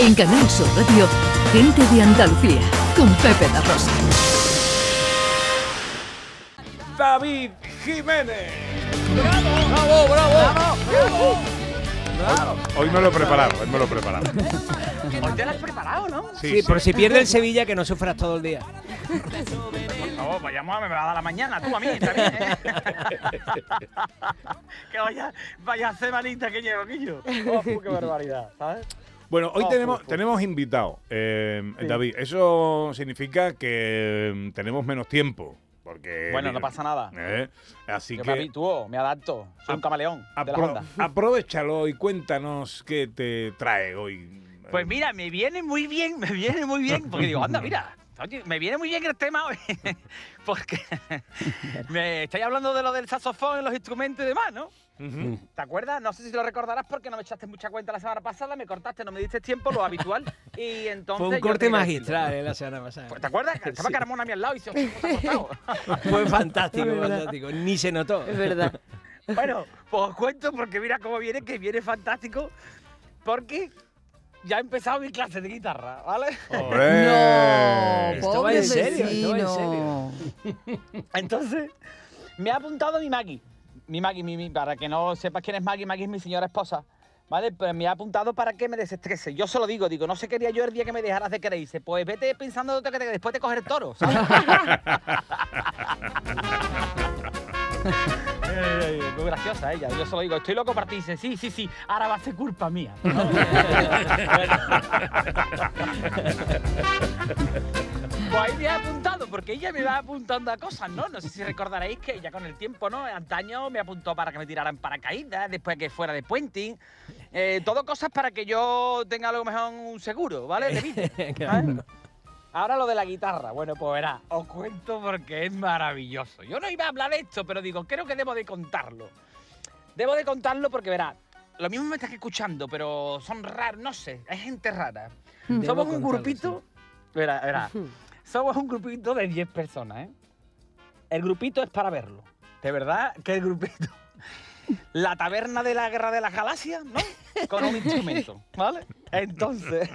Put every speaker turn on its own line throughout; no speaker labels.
En Canal Sur Radio, Gente de Andalucía, con Pepe La Rosa.
David Jiménez.
¡Bravo, bravo!
¡Bravo! Hoy me lo he preparado, hoy me lo he preparado.
Hoy te lo has preparado, ¿no?
Sí, por si pierde el Sevilla, que no sufras todo el día.
Por favor, vayamos a me va a dar la mañana, tú a mí, bien, ¿eh? que vaya, vaya semanita que llevo, Quillo. Oh, qué barbaridad, ¿sabes?
Bueno, hoy
Oh,
tenemos, tenemos invitado, eh,
Sí.
David. Eso significa que mm, tenemos menos tiempo. Porque,
Bueno, no pasa nada.
Eh, Así
Yo
que
me habitúo, me adapto. Soy un camaleón de la
aprovechalo y cuéntanos qué te trae hoy.
Pues mira, me viene muy bien, me viene muy bien, porque digo, anda, mira, oye, me viene muy bien el tema hoy, porque me estáis hablando de lo del saxofón y los instrumentos y demás, ¿no? ¿Te acuerdas? No sé si lo recordarás porque no me echaste mucha cuenta la semana pasada, me cortaste, no me diste tiempo, lo habitual, y entonces...
Fue un corte magistral eh, la semana pasada.
Pues, ¿Te acuerdas? Estaba
Sí.
Carmona a mi al lado y dice, "Hostia, ¿cómo te has cortado?".
Fue fantástico, fantástico. Ni se notó.
Es verdad.
Bueno, pues os cuento porque mira cómo viene, que viene fantástico, porque ya he empezado mi clase de guitarra, ¿vale?
¡Hombre!
No,
Esto va en serio, esto va en
vecino.
Entonces, me ha apuntado mi Maggie. Mi Maggie, mi, mi- para que no sepas quién es Maggie, Maggie es mi señora esposa. ¿Vale? Pues me ha apuntado para que me desestrese. Yo se lo digo, digo, no sé qué haría yo el día que me dejaras de querer. Dice, pues vete pensando que te- después de coger el toro, ¿sabes? Ay, ay, Muy graciosa ella, yo se lo digo, estoy loco para ti. Dice, sí, sí, sí, ahora va a ser culpa mía. Pues ahí me ha apuntado, porque ella me va apuntando a cosas, ¿no? No sé si recordaréis que ella con el tiempo, ¿no? Antaño me apuntó para que me tiraran paracaídas, después que fuera de puenting. Eh, todo cosas para que yo tenga a lo mejor un seguro, ¿vale? De vida, ¿sabes? Ahora lo de la guitarra. Bueno, pues verá, os cuento porque es maravilloso. Yo no iba a hablar de esto, pero digo, creo que debo de contarlo. Debo de contarlo porque verá, lo mismo me estás escuchando, pero son raros, no sé, hay gente rara.
Debo
Somos un grupito, verá, verá, somos un grupito de 10 personas, ¿eh? El grupito es para verlo. De verdad que el grupito. La taberna de la guerra de las galaxias, ¿no? Con un instrumento, ¿vale? Entonces,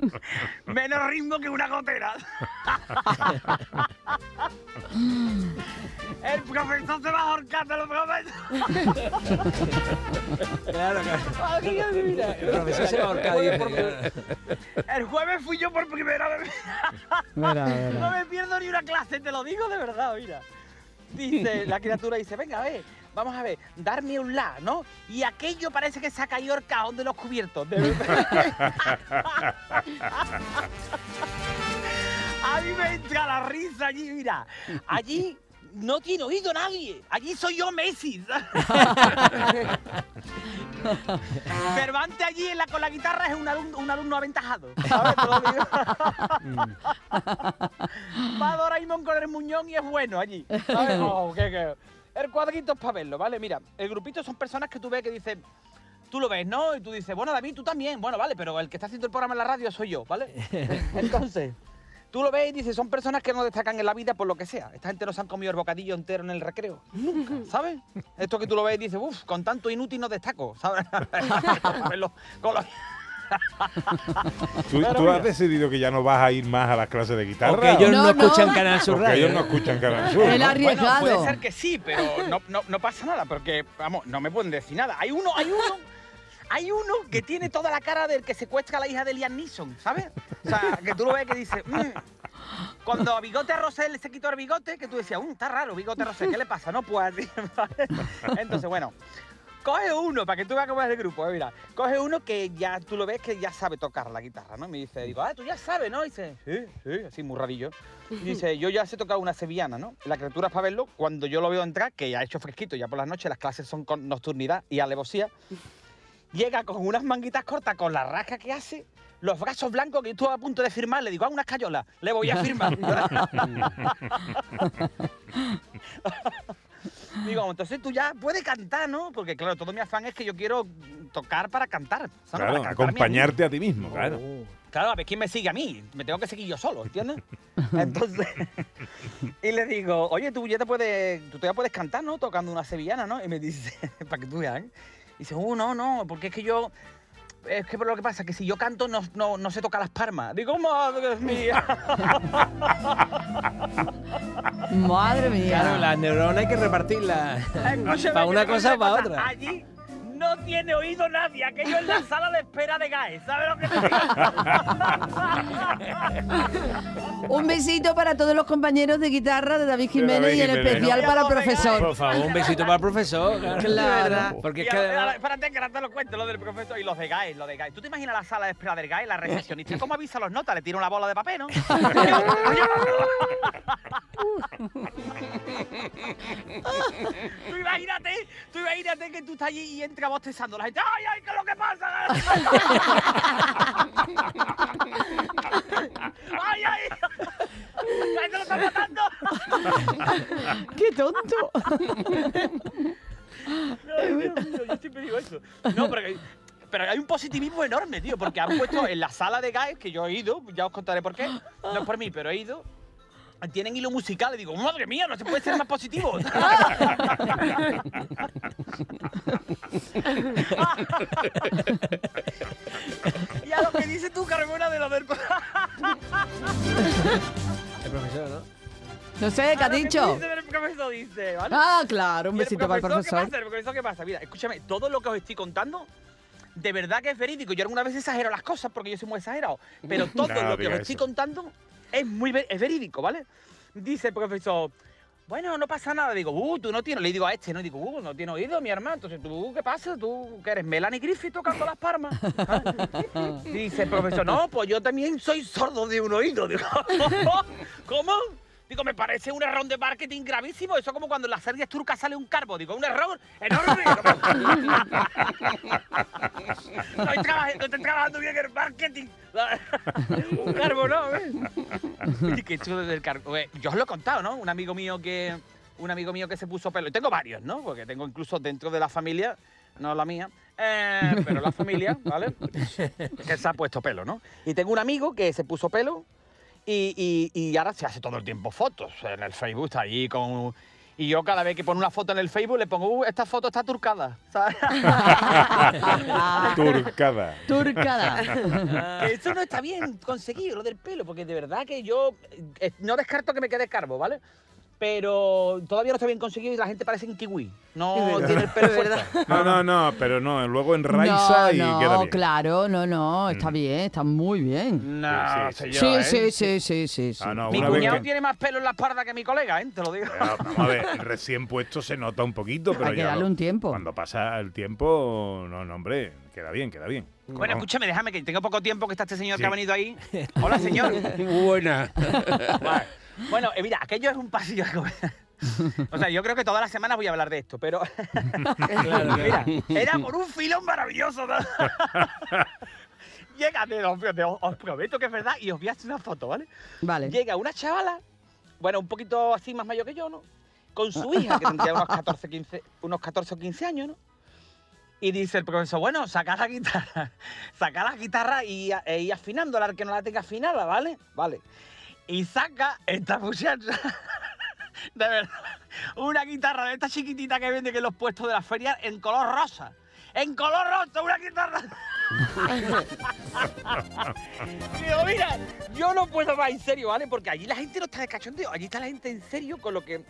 menos ritmo que una gotera. El profesor se va a ahorcar, te lo prometo.
Claro, claro. El profesor se va a ahorcar.
El jueves fui yo por primera vez. No me pierdo ni una clase, te lo digo de verdad, mira. Dice, la criatura dice, venga, a ver, vamos a ver, darme un la, ¿no? Y aquello parece que se ha caído el cajón de los cubiertos. A mí me entra la risa allí, mira. Allí no tiene oído nadie. Allí soy yo Messi. Cervantes allí en la, con la guitarra es un alumno, un alumno aventajado. ¿sabes? Digo. Va a Doraemon con el muñón y es bueno allí. ¿sabes? Oh, qué- qué- El cuadrito es para verlo, ¿vale? Mira, el grupito son personas que tú ves que dicen. Tú lo ves, ¿no? Y tú dices, bueno, David, tú también. Bueno, vale, pero el que está haciendo el programa en la radio soy yo, ¿vale? Entonces, tú lo ves y dices, son personas que no destacan en la vida por lo que sea. Esta gente no se han comido el bocadillo entero en el recreo. Nunca, ¿sabes? Esto que tú lo ves y dices, uff, con tanto inútil no destaco, ¿sabes? Con los-
¿Tú, tú has decidido que ya no vas a ir más a las clases de guitarra?
Porque ellos no,
No, no.
escuchan Canal Sur
Porque ellos no escuchan Canal Sur.
Él
¿no?
ha arriesgado.
Bueno, puede ser que sí, pero no, no, no pasa nada, porque, vamos, no me pueden decir nada. Hay uno, hay uno, hay uno que tiene toda la cara del que secuestra a la hija de Liam Neeson, ¿sabes? O sea, que tú lo ves que dice, "Mm". cuando a Bigote Rosell se quitó el bigote, que tú decías, "Mm, está raro, Bigote Rosell, ¿qué le pasa? No así, ¿vale? Entonces, bueno. Coge uno, para que tú veas cómo es el grupo, eh, mira. Coge uno que ya tú lo ves que ya sabe tocar la guitarra, ¿no? Me dice, digo, ah, tú ya sabes, ¿no? Dice, sí, sí, así muy rarillo. Dice, yo ya sé tocar una sevillana, ¿no? La criatura es para verlo, cuando yo lo veo entrar, que ya ha hecho fresquito, ya por las noches las clases son con nocturnidad y alevosía, llega con unas manguitas cortas, con la rasca que hace, los brazos blancos que yo estuve a punto de firmar, le digo, a unas cayolas, le voy a firmar. digo, entonces tú ya puedes cantar, ¿no? Porque claro, todo mi afán es que yo quiero tocar para cantar.
Claro, acompañarte a ti mismo, claro.
Claro, a ver quién me sigue a mí. Me tengo que seguir yo solo, ¿entiendes? Entonces, y le digo, oye, tú ya te puedes, tú ya puedes cantar, ¿no? Tocando una sevillana, ¿no? Y me dice, para que tú veas, ¿eh? Dice, uh, no, no, porque es que yo, es que lo que pasa es que si yo canto no, no, no se toca las palmas. Digo, madre mía.
Madre mía.
Claro, las neuronas hay que repartirlas. Para una cosa o
cuento
para
cosa.
otra.
Allí no tiene oído nadie. Aquello es la sala de espera de GAE. ¿Sabes lo que te digo?
Un besito para todos los compañeros de guitarra de David Jiménez
David
y en especial
No,
para el profesor.
Por favor, un besito para el profesor.
Claro.
Porque es que
ahora- espérate que ahora te lo cuento, lo del profesor y los de GAE, los de GAE. ¿Tú te imaginas la sala de espera del GAE, la recepcionista? ¿Cómo avisa los notas? Le tira una bola de papel, ¿no? imagínate que tú estás allí y entra bostezando la gente. ¡Ay, ay, qué es lo que pasa! ¡Ay, ay! ¡Ay, te lo están matando!
¡Qué tonto!
Ay, Dios mío, yo siempre digo eso. No, pero, que- pero hay un positivismo enorme, tío, porque han puesto en la sala de guys, que yo he ido, ya os contaré por qué, no es por mí, pero he ido, tienen hilo musical y digo, madre mía, no se puede ser más positivo. y a lo que dices tú, Carmona, de lo del...
El profesor, ¿no?
No sé, ¿qué
A
ha
lo que
dicho?
dice el profesor dice, ¿vale?
Ah, claro, un
¿Y el
besito para el
¿Qué
profesor.
pasa? ¿El profesor qué pasa? Mira, escúchame, todo lo que os estoy contando, de verdad que es verídico. Yo alguna vez exagero las cosas porque yo soy muy exagerado. Pero todo
No,
lo que os estoy contando es muy es verídico, ¿vale? Dice el profesor, bueno, no pasa nada. Digo, uh, tú no tienes. Le digo a este, ¿no? Digo, uh, no tienes oído, mi hermano. Entonces, ¿tú qué pasa? ¿Tú que eres Melanie Griffith tocando las palmas? ¿Ah? Dice el profesor, no, pues yo también soy sordo de un oído. Digo, ¿cómo? Digo, me parece un error de marketing gravísimo. Eso como cuando en las series turcas sale un carbo. Digo, un error enorme. no, estoy trabajando, no estoy trabajando bien el marketing. un carbo, ¿no? Oye, qué chulo del carbo. Yo os lo he contado, ¿no? Un amigo mío que un amigo mío que se puso pelo. Y tengo varios, ¿no? Porque tengo incluso dentro de la familia, no la mía, eh, pero la familia, ¿vale? que se ha puesto pelo, ¿no? Y tengo un amigo que se puso pelo y, y- y ahora se hace todo el tiempo fotos en el Facebook, está ahí con... Y yo cada vez que pongo una foto en el Facebook le pongo, uh, esta foto está turcada, ¿sabes?
Turcada.
Turcada.
eso no está bien conseguido, lo del pelo, porque de verdad que yo eh, no descarto que me quede calvo, ¿vale? Pero todavía no está bien conseguido y la gente parece un kiwi. No tiene el pelo fuerte.
No, no, no, pero no, luego enraiza
no,
y
no,
queda bien.
claro, no, no, está bien, está muy bien.
No,
Sí, sí, sí.
¿eh?
sí, sí, sí, sí, sí.
Ah, no,
Mi cuñado
que-
tiene más pelo en la espalda que mi colega, ¿eh? Te lo digo.
Pero, vamos a ver, recién puesto se nota un poquito, pero
Hay que
ya
darle
lo-
un tiempo.
Cuando pasa el tiempo, no, no, hombre, queda bien, queda bien.
Bueno,
No.
escúchame, déjame que tengo poco tiempo que está este señor
Sí.
que ha venido ahí. Hola, señor.
Buena.
Vale. Bueno, eh, mira, aquello es un pasillo. O sea, yo creo que todas las semanas voy a hablar de esto, pero. mira, era por un filón maravilloso. ¿no? Llega, os, prometo que es verdad, y os voy a hacer una foto, ¿vale?
Vale.
Llega una chavala, bueno, un poquito así más mayor que yo, ¿no? Con su hija, que tendría unos 14, 15, unos 14 o 15 años, ¿no? Y dice el profesor, bueno, saca la guitarra, saca la guitarra y, e ir afinándola, que no la tenga afinada, ¿vale? Vale. Y saca esta muchacha, de verdad, una guitarra de esta chiquitita que vende que en los puestos de la feria en color rosa. En color rosa, una guitarra. Digo, mira, yo no puedo más en serio, ¿vale? Porque allí la gente no está de cachondeo, allí está la gente en serio, con lo que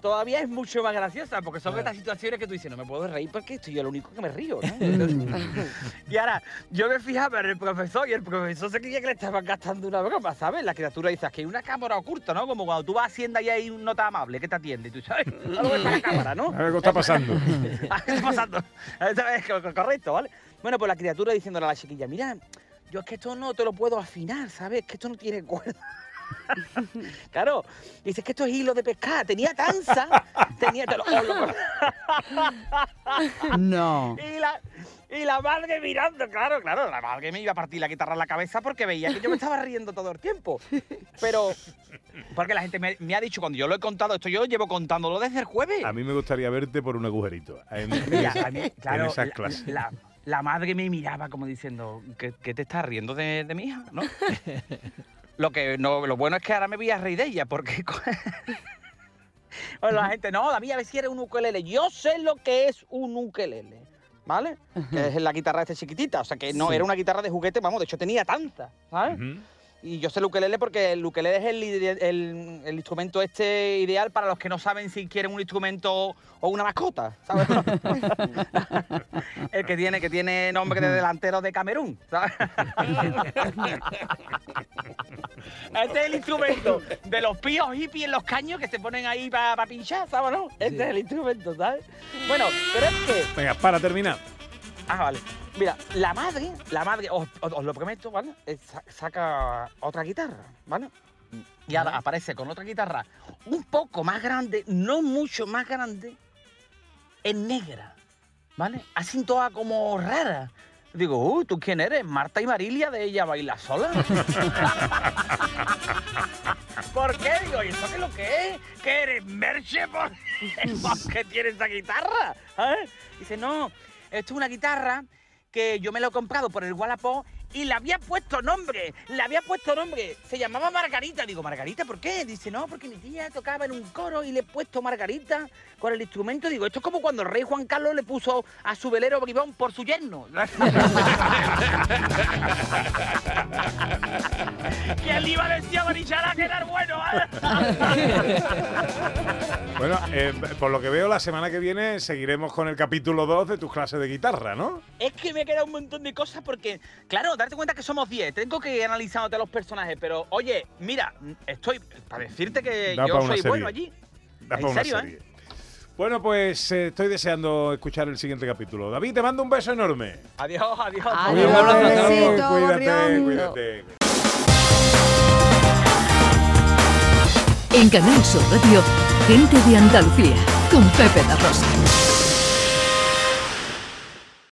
todavía es mucho más graciosa, porque son estas situaciones que tú dices, no me puedo reír porque estoy yo lo único que me río, ¿no? Entonces- y ahora, yo me fijaba en el profesor y el profesor se creía que le estaban gastando una broma, ¿sabes? La criatura dice, que hay una cámara oculta, ¿no? Como cuando tú vas a Hacienda y hay un nota amable que te atiende, y tú sabes, algo está la cámara, ¿no?
Algo está pasando.
¿Qué está pasando? Es co- co- correcto, ¿vale? Bueno, pues la criatura diciéndole a la chiquilla, mira, yo es que esto no te lo puedo afinar, ¿sabes? Que esto no tiene cuerda. claro, dice es que esto es hilo de pescar, tenía tanza, tenía... te lo- lo-
No.
y, la, y la madre mirando, claro, claro, la madre me iba a partir la guitarra en la cabeza porque veía que yo me estaba riendo todo el tiempo. Pero, porque la gente me, me ha dicho, cuando yo lo he contado, esto yo llevo contándolo desde el jueves.
A mí me gustaría verte por un agujerito. En,
Mira, a mí, claro,
esas
la-
clases.
La, la madre me miraba como diciendo, ¿qué, qué te estás riendo de, de mi hija? ¿no? Lo, que, no, lo bueno es que ahora me voy a reír de ella, porque... Bueno, la gente, no, la mía a ver si eres un ukelele. Yo sé lo que es un ukelele. ¿vale? Que es la guitarra esta chiquitita, o sea que no
Sí.
era una guitarra de juguete, vamos, de hecho tenía tanta, ¿sabes? Y yo sé el ukelele porque el ukelele es el, el- el instrumento este ideal para los que no saben si quieren un instrumento o una mascota, ¿sabes? el que tiene, que tiene nombre de delantero de Camerún, ¿sabes? Este es el instrumento de los píos hippies en los caños que se ponen ahí para pinchar, ¿sabes? No? Este es el instrumento, ¿sabes? Bueno, pero es que
Venga, para terminar.
Ah, vale. Mira, la madre, la madre, os, os- os lo prometo, ¿vale? Eh, sa- saca otra guitarra, ¿vale? Y ahora aparece con otra guitarra un poco más grande, no mucho más grande, en negra, ¿vale? Así toda como rara. Digo, uy, ¿tú quién eres? Marta y Marilia de Ella Baila Sola. ¿Por qué? Digo, ¿y eso qué es lo que es? ¿Que eres Merche por, porque tienes esa guitarra? ¿Eh? Dice, no, esto es una guitarra que yo me la he comprado por el Wallapop y le había puesto nombre, le había puesto nombre. Se llamaba Margarita. Digo, ¿Margarita por qué? Dice, no, porque mi tía tocaba en un coro y le he puesto Margarita con el instrumento. Digo, esto es como cuando el rey Juan Carlos le puso a su velero bribón por su yerno. ¿Quién le iba a decir a Barichara que era bueno?
Bueno, eh, por lo que veo, la semana que viene seguiremos con el capítulo 2 de tus clases de guitarra, ¿no?
Es que me queda un montón de cosas porque, claro, darte cuenta que somos 10. Tengo que ir analizándote los personajes, pero oye, mira, estoy para decirte que
Da
yo soy
serie.
bueno allí.
Da
¿En serio, eh?
Bueno, pues eh, estoy deseando escuchar el siguiente capítulo. David, te mando un beso enorme.
Adiós, adiós.
Adiós, un abrazo,
cuídate, cuídate.
En Canal Sur Radio, gente de Andalucía, con Pepe da Rosa.